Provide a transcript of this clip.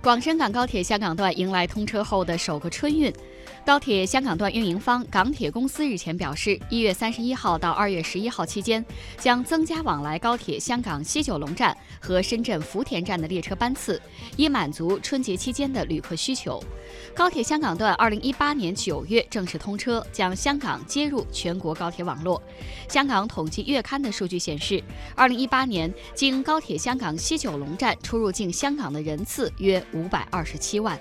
广深港高铁香港段迎来通车后的首个春运。高铁香港段运营方港铁公司日前表示，一月三十一号到二月十一号期间，将增加往来高铁香港西九龙站和深圳福田站的列车班次，以满足春节期间的旅客需求。高铁香港段二零一八年九月正式通车，将香港接入全国高铁网络。香港统计月刊的数据显示，二零一八年经高铁香港西九龙站出入境香港的人次约五百二十七万。